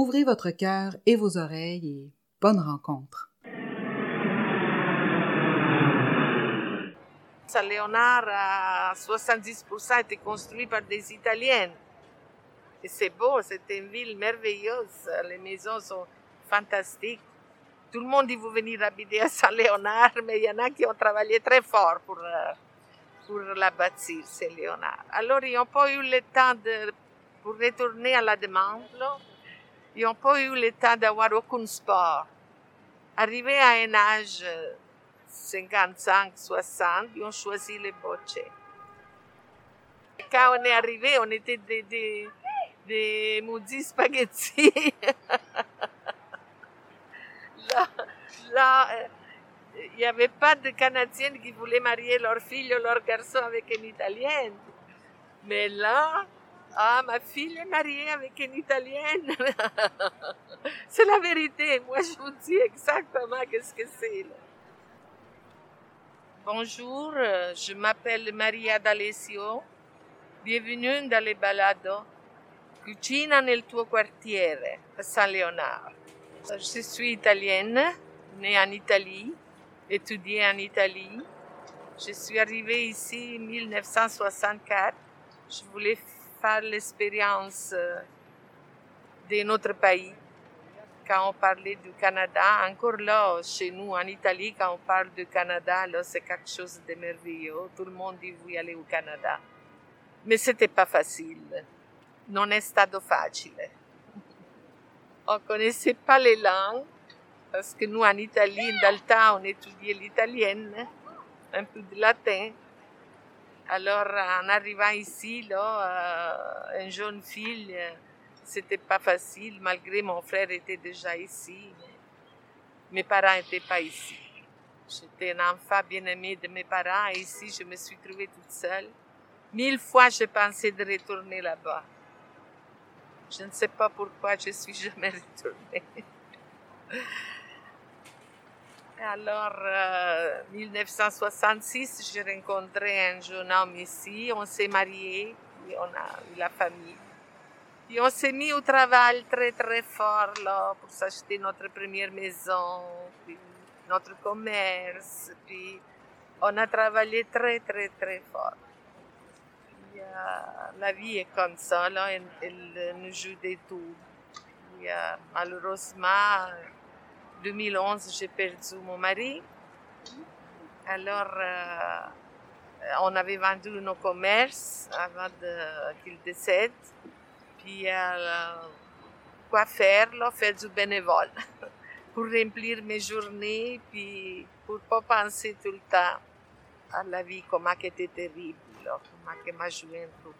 Ouvrez votre cœur et vos oreilles et bonne rencontre. Saint-Léonard à 70% été construit par des Italiens. Et c'est beau, c'est une ville merveilleuse. Les maisons sont fantastiques. Tout le monde dit vous venir habiter à Saint-Léonard, mais il y en a qui ont travaillé très fort pour, euh, pour la bâtir, Saint-Léonard. Alors, ils n'ont pas eu le temps de, pour retourner à la demande. Ils n'ont pas eu le temps d'avoir aucun sport. Arrivé à un âge euh, 55, 60, ils ont choisi le bocce. Quand on est arrivé, on était des, des, des maudits spaghettis. là, là, euh, il n'y avait pas de Canadiennes qui voulaient marier leur fille ou leur garçon avec une Italienne. Mais là, ah, ma fille est mariée avec une Italienne. c'est la vérité. Moi, je vous dis exactement qu'est-ce que c'est. Bonjour, euh, je m'appelle Maria D'Alessio. Bienvenue dans les balados Cucina nel tuo quartiere à Saint-Léonard. Je suis italienne, née en Italie, étudiée en Italie. Je suis arrivée ici en 1964. Je voulais faire l'expérience euh, de notre pays. Quand on parlait du Canada, encore là, chez nous en Italie, quand on parle du Canada, là, c'est quelque chose de merveilleux. Tout le monde dit oui, aller au Canada. Mais c'était pas facile. Non è stato facile. On connaissait pas les langues, parce que nous, en Italie, dans le temps, on étudiait l'italienne, un peu de latin. Alors, en arrivant ici, là, euh, une jeune fille, euh, c'était pas facile, malgré mon frère était déjà ici. Mes parents n'étaient pas ici. J'étais un enfant bien aimé de mes parents et ici, je me suis trouvée toute seule. Mille fois, je pensais de retourner là-bas. Je ne sais pas pourquoi je suis jamais retournée. Alors, euh, 1966, j'ai rencontré un jeune homme ici, on s'est mariés, puis on a eu la famille. Puis on s'est mis au travail très très fort là, pour s'acheter notre première maison, puis notre commerce, puis on a travaillé très très très fort. Puis, euh, la vie est comme ça, là, elle, nous joue des tours. Puis, euh, malheureusement, 2011, j'ai perdu mon mari. Alors, euh, on avait vendu nos commerces avant qu'il décède. Puis, euh, quoi faire, là? Faire du bénévole pour remplir mes journées, puis pour pas penser tout le temps à la vie, comment elle était terrible, là, comment elle m'a joué un coup.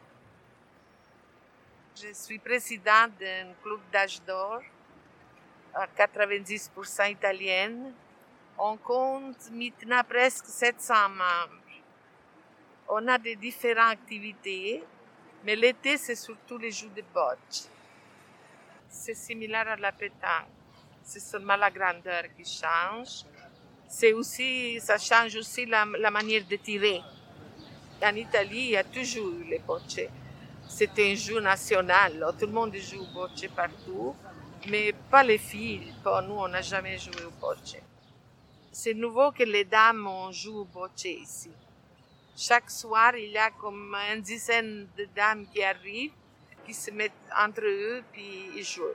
Je suis présidente d'un club d'âge d'or à 90% italienne. On compte maintenant presque 700 membres. On a des différentes activités, mais l'été, c'est surtout les jeux de bocce. C'est similaire à la pétanque. C'est seulement la grandeur qui change. C'est aussi, ça change aussi la, manière de tirer. En Italie, il y a toujours les bocce. C'est un jeu national. Tout le monde joue bocce partout, mais pas les filles. Nous, on n'a jamais joué au bocce. C'est nouveau que les dames on joue au bocce ici. Chaque soir, il y a comme une dizaine de dames qui arrivent, qui se mettent entre eux, puis ils jouent.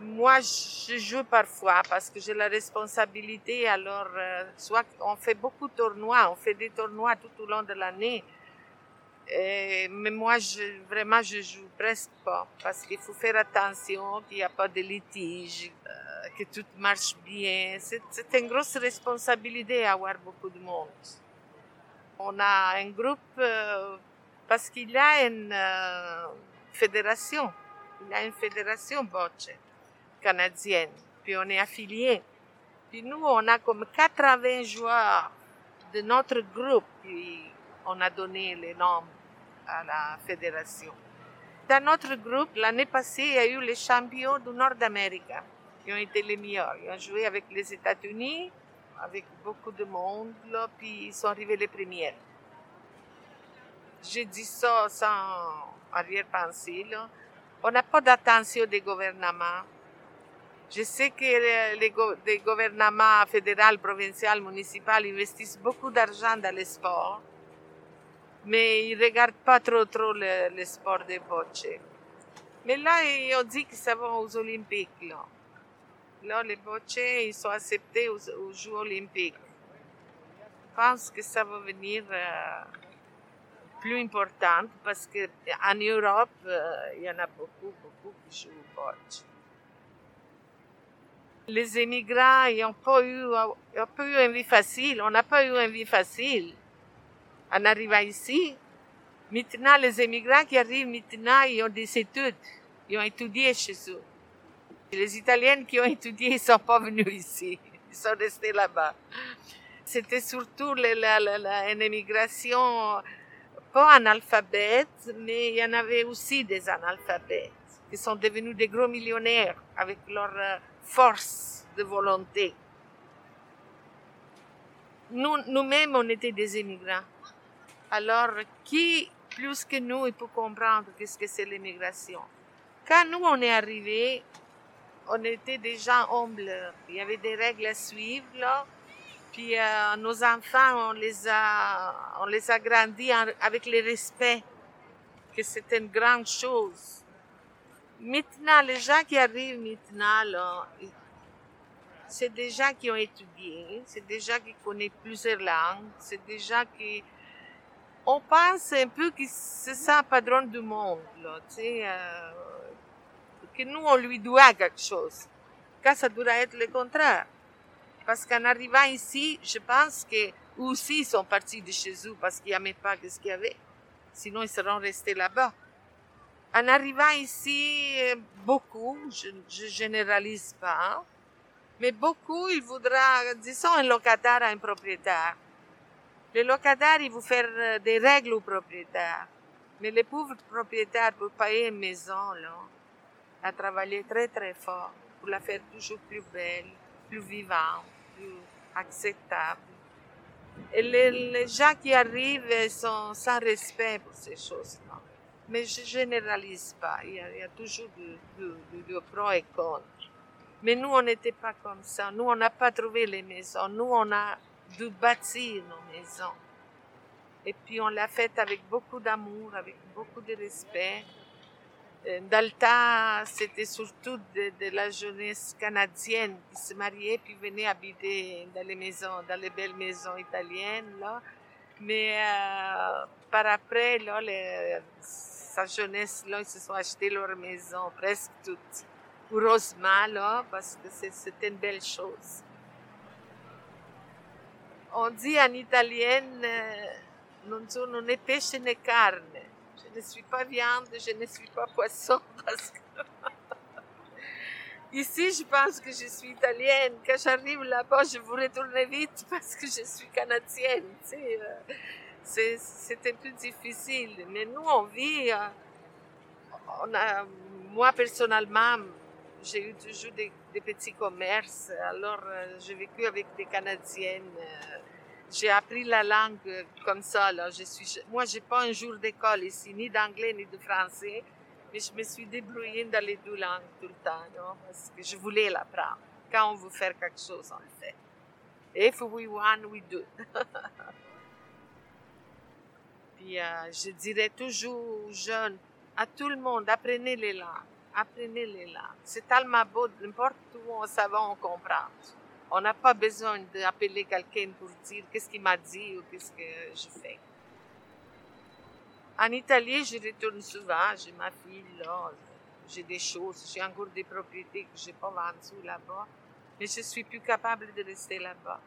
Moi, je joue parfois parce que j'ai la responsabilité. Alors, euh, soit on fait beaucoup de tournois, on fait des tournois tout au long de l'année. Mais moi, je, vraiment, je joue presque pas parce qu'il faut faire attention qu'il n'y a pas de litige, euh, que tout marche bien. C'est une grosse responsabilité avoir beaucoup de monde. On a un groupe euh, parce qu'il y a une euh, fédération. Il y a une fédération bocce. canadienne. Puis on est affiliés. Puis nous, on a comme 80 joueurs de notre groupe. Puis on a donné les noms à la fédération. Dans notre groupe, l'année passée, il y a eu les champions du Nord-Amérique qui ont été les meilleurs. Ils ont joué avec les États-Unis, avec beaucoup de monde, puis ils sont arrivés les premiers. J'ai dit ça sans arrière-pensée. On n'a pas d'attention des gouvernements. Je sais que les, les gouvernements fédéral, provincial, municipal investissent beaucoup d'argent dans le sport, mais ils regardent pas trop trop le, le sport des bocce. Mais là, ils ont dit que ça va aux Olympiques. Là, les bocce, ils sont acceptés aux, Jeux olympiques. Je pense que ça va venir euh, plus important parce qu'en Europe, euh, il y en a beaucoup, beaucoup qui jouent au bocce. Les émigrants, ils n'ont pas pas eu une vie facile. On n'a pas eu une vie facile en arrivant ici. Maintenant, les émigrants qui arrivent maintenant, ils ont des études. Ils ont étudié chez eux. Les Italiens qui ont étudié, ils sont pas venus ici. Ils sont restés là-bas. C'était surtout la, la, la, une émigration pas analphabète, mais il y en avait aussi des analphabètes qui sont devenus des gros millionnaires avec leur force de volonté. Nous, nous-mêmes, on était des immigrants. Alors, qui, plus que nous, il peut comprendre qu'est-ce que c'est l'immigration? Quand nous, on est arrivés, on était des gens humbles. Il y avait des règles à suivre, là. Puis euh, nos enfants, on les a, on les a grandis avec le respect, que c'est une grande chose. Maintenant, les gens qui arrivent maintenant, là, c'est des gens qui ont étudié, c'est des gens qui connaissent plusieurs langues, c'est des gens qui... On pense un peu que c'est ça patron du monde, euh, que nous, on lui doit quelque chose. Quand ça doit être le contraire. Parce qu'en arrivant ici, je pense que aussi ils sont partis de chez eux parce qu'ils n'aimaient pas ce qu'il y avait. Sinon, ils seront restés là-bas. En arrivant ici, beaucoup, je, je généralise pas, mais beaucoup, il voudra, disons, un locataire à un propriétaire. Le locataire, il veut faire des règles au propriétaire. Mais le pauvre propriétaire, pour payer une maison, là, a travaillé très, très fort pour la faire toujours plus belle, plus vivante, plus acceptable. Et les, les gens qui arrivent sont sans respect pour ces choses-là. Mais je généralise pas. Il y a, toujours de, de, de, de pros et contre. Mais nous, on n'était pas comme ça. Nous, on n'a pas trouvé les maisons. Nous, on a dû bâtir nos maisons. Et puis, on l'a fait avec beaucoup d'amour, avec beaucoup de respect. Le temps, c'était surtout de, de, la jeunesse canadienne qui se mariait puis venait habiter dans les maisons, dans les belles maisons italiennes, là. Mais euh, par après, là, les, sa jeunesse, là, ils se sont achetés leur maison, presque toutes heureusement, là, parce que c'était une belle chose. On dit en italienne, non sono né pesce né carne. Je ne suis pas viande, je ne suis pas poisson, parce que Ici, je pense que je suis italienne. Quand j'arrive là-bas, je veux retourner vite parce que je suis canadienne. Tu sais. C'est un peu difficile. Mais nous, on vit. On a, moi, personnellement, j'ai eu toujours des, petits commerces. Alors, euh, j'ai vécu avec des Canadiennes. Euh, j'ai appris la langue comme ça. Là. Je suis, moi, j'ai pas un jour d'école ici, ni d'anglais ni de français. Mais je me suis débrouillée dans les deux langues tout le temps, parce que je voulais l'apprendre. Quand on veut faire quelque chose, on le fait. If we want, we do. Puis euh, je dirais toujours aux jeunes, à tout le monde, apprenez les langues apprenez les langues. C'est tellement beau, n'importe où on va, on comprend. On n'a pas besoin d'appeler quelqu'un pour dire qu'est-ce qu'il m'a dit ou qu'est-ce que je fais. En Italie, je retourne souvent, j'ai ma fille là, j'ai des choses, j'ai encore des propriétés que je n'ai pas vendues là-bas, mais je suis plus capable de rester là-bas.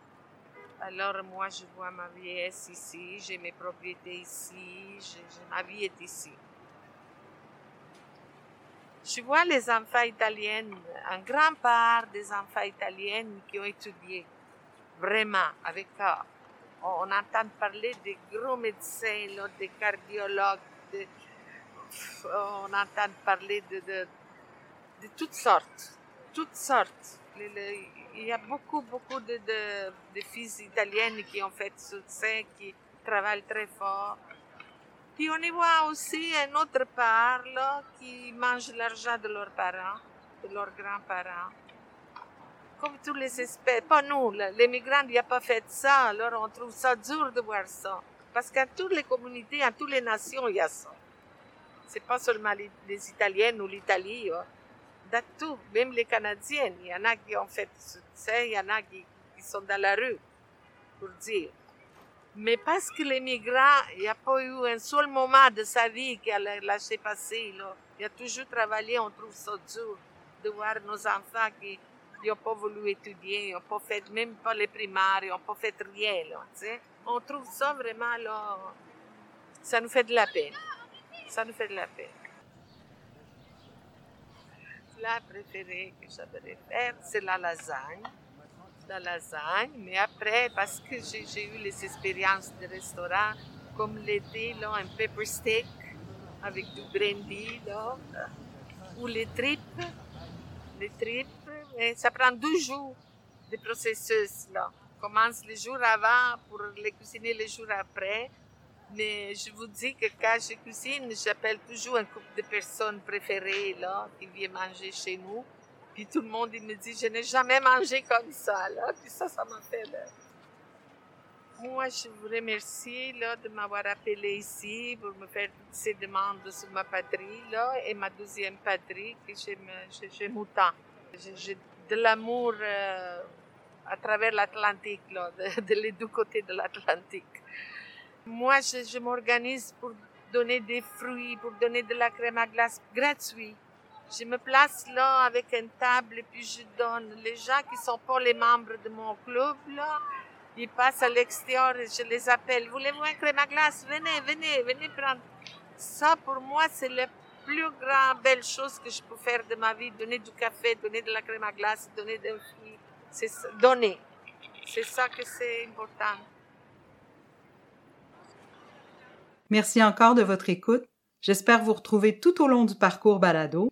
Alors moi, je vois ma vieillesse ici, j'ai mes propriétés ici, je, ma vie est ici. Je vois les enfants italiens, un grand part des enfants italiens qui ont étudié vraiment avec eux. On entend parler des gros médecins, des cardiologues, de- on entend parler de, de, toutes sortes, toutes sortes. Il y a beaucoup, beaucoup de, de, de filles italiennes qui ont fait succès, qui travaillent très fort. Puis on y voit aussi un autre part là, qui mange l'argent de leurs parents, de leurs grands-parents. Comme tous les espèces, pas nous, les migrants a pas fait ça, alors on trouve ça dur de voir ça. Parce qu'à toutes les communautés, à toutes les nations, il y a ça. C'est pas seulement les, Italiennes ou l'Italie, hein. tout, même les Canadiennes. Il y en a qui ont fait succès, il y en a qui sont dans la rue, pour dire. Mais parce que les migrants, il n'y a pas eu un seul moment de sa vie qu'elle a lâché passer. Là. Il a toujours travaillé, on trouve ça dur de voir nos enfants qui n'ont pas voulu étudier, ils n'ont pas fait, même pas les primaires, ils n'ont pas fait rien. On trouve ça vraiment, ça nous fait de la peine. Ça nous fait de la peine. La préférée que j'aimerais faire, c'est la lasagne la lasagne, mais parce que j'ai eu les expériences de restaurant, comme l'été, un pepper steak avec du brandy, là, ou les tripes, les tripes, ça prend deux jours de processus, là. On commence le jour avant pour les cuisiner le jour après, mais je vous dis que quand je cuisine, j'appelle toujours un couple de personnes préférées, là, qui viennent manger chez nous. Puis tout le monde, il me dit, je n'ai jamais mangé comme ça, là. Puis ça, ça m'a fait... Là. Moi, je vous remercie, là, de m'avoir appelé ici pour me faire ces demandes sur ma patrie, là, et ma deuxième patrie, que j'aime, autant. J'ai de l'amour euh, à travers l'Atlantique, là, de les deux côtés de l'Atlantique. Moi, je, je m'organise pour donner des fruits, pour donner de la crème à glace gratuite. Je me place là avec une table et puis je donne. Les gens qui sont pas les membres de mon club, là, ils passent à l'extérieur et je les appelle. Voulez-vous un crème à glace? Venez, venez, venez prendre. Ça, pour moi, c'est la plus grande belle chose que je peux faire de ma vie. Donner du café, donner de la crème à glace, donner des fruits. C'est donner. C'est ça que c'est important. Merci encore de votre écoute. J'espère vous retrouver tout au long du parcours balado.